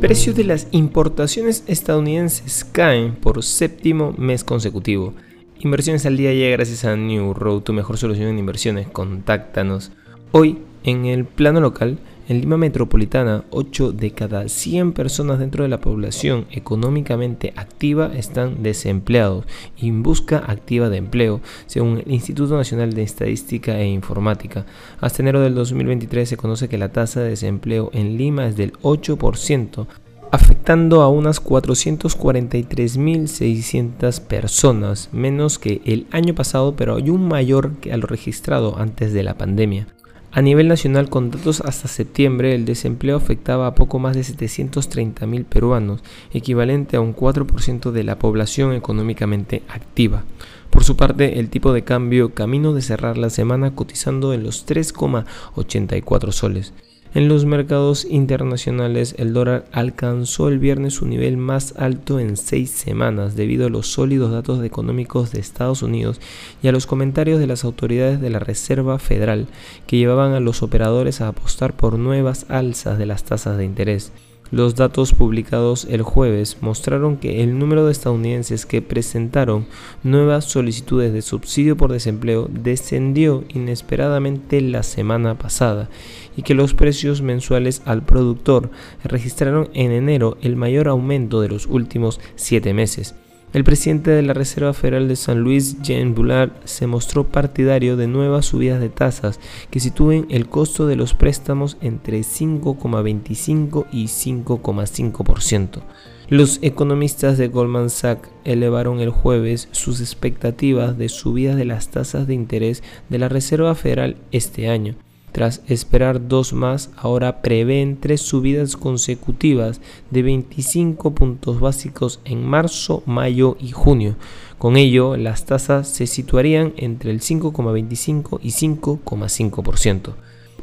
Precios de las importaciones estadounidenses caen por séptimo mes consecutivo. Inversiones al día llega gracias a New Road, tu mejor solución en inversiones. Contáctanos. Hoy, en el plano local, en Lima Metropolitana, 8 de cada 100 personas dentro de la población económicamente activa están desempleados y en busca activa de empleo, según el Instituto Nacional de Estadística e Informática. Hasta enero del 2023 se conoce que la tasa de desempleo en Lima es del 8%, afectando a unas 443.600 personas, menos que el año pasado, pero hay un mayor que a lo registrado antes de la pandemia. A nivel nacional, con datos hasta septiembre, el desempleo afectaba a poco más de 730.000 peruanos, equivalente a un 4% de la población económicamente activa. Por su parte, el tipo de cambio camino de cerrar la semana cotizando en los 3,84 soles. En los mercados internacionales, el dólar alcanzó el viernes su nivel más alto en seis semanas debido a los sólidos datos económicos de Estados Unidos y a los comentarios de las autoridades de la Reserva Federal que llevaban a los operadores a apostar por nuevas alzas de las tasas de interés. Los datos publicados el jueves mostraron que el número de estadounidenses que presentaron nuevas solicitudes de subsidio por desempleo descendió inesperadamente la semana pasada y que los precios mensuales al productor registraron en enero el mayor aumento de los últimos siete meses. El presidente de la Reserva Federal de San Luis, Jean Bullard, se mostró partidario de nuevas subidas de tasas que sitúen el costo de los préstamos entre 5,25 y 5,5%. Los economistas de Goldman Sachs elevaron el jueves sus expectativas de subidas de las tasas de interés de la Reserva Federal este año. Tras esperar dos más, ahora prevén tres subidas consecutivas de 25 puntos básicos en marzo, mayo y junio. Con ello, las tasas se situarían entre el 5,25 y 5,5%.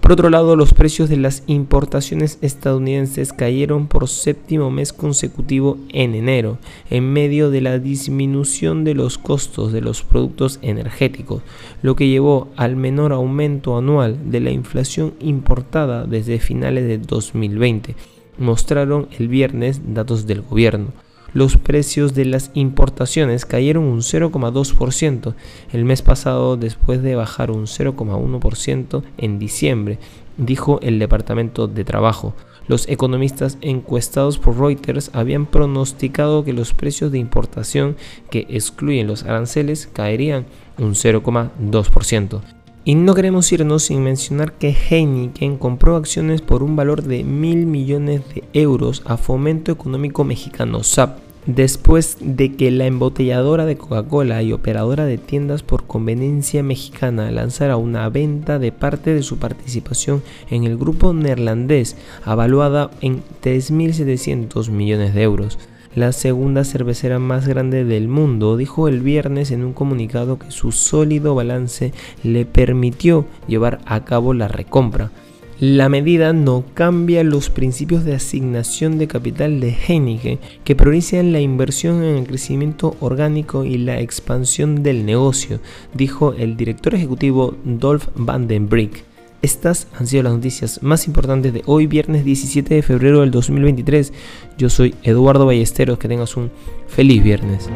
Por otro lado, los precios de las importaciones estadounidenses cayeron por séptimo mes consecutivo en enero, en medio de la disminución de los costos de los productos energéticos, lo que llevó al menor aumento anual de la inflación importada desde finales de 2020, mostraron el viernes datos del gobierno los precios de las importaciones cayeron un 0,2% el mes pasado después de bajar un 0,1% en diciembre, dijo el Departamento de Trabajo. Los economistas encuestados por Reuters habían pronosticado que los precios de importación que excluyen los aranceles caerían un 0,2%. Y no queremos irnos sin mencionar que Heineken compró acciones por un valor de mil millones de euros a Fomento Económico Mexicano SAP, después de que la embotelladora de Coca-Cola y operadora de tiendas por conveniencia mexicana lanzara una venta de parte de su participación en el grupo neerlandés, avaluada en 3.700 millones de euros la segunda cervecera más grande del mundo, dijo el viernes en un comunicado que su sólido balance le permitió llevar a cabo la recompra. La medida no cambia los principios de asignación de capital de Heineken, que priorizan la inversión en el crecimiento orgánico y la expansión del negocio, dijo el director ejecutivo Dolph Van den Brick. Estas han sido las noticias más importantes de hoy, viernes 17 de febrero del 2023. Yo soy Eduardo Ballesteros, que tengas un feliz viernes.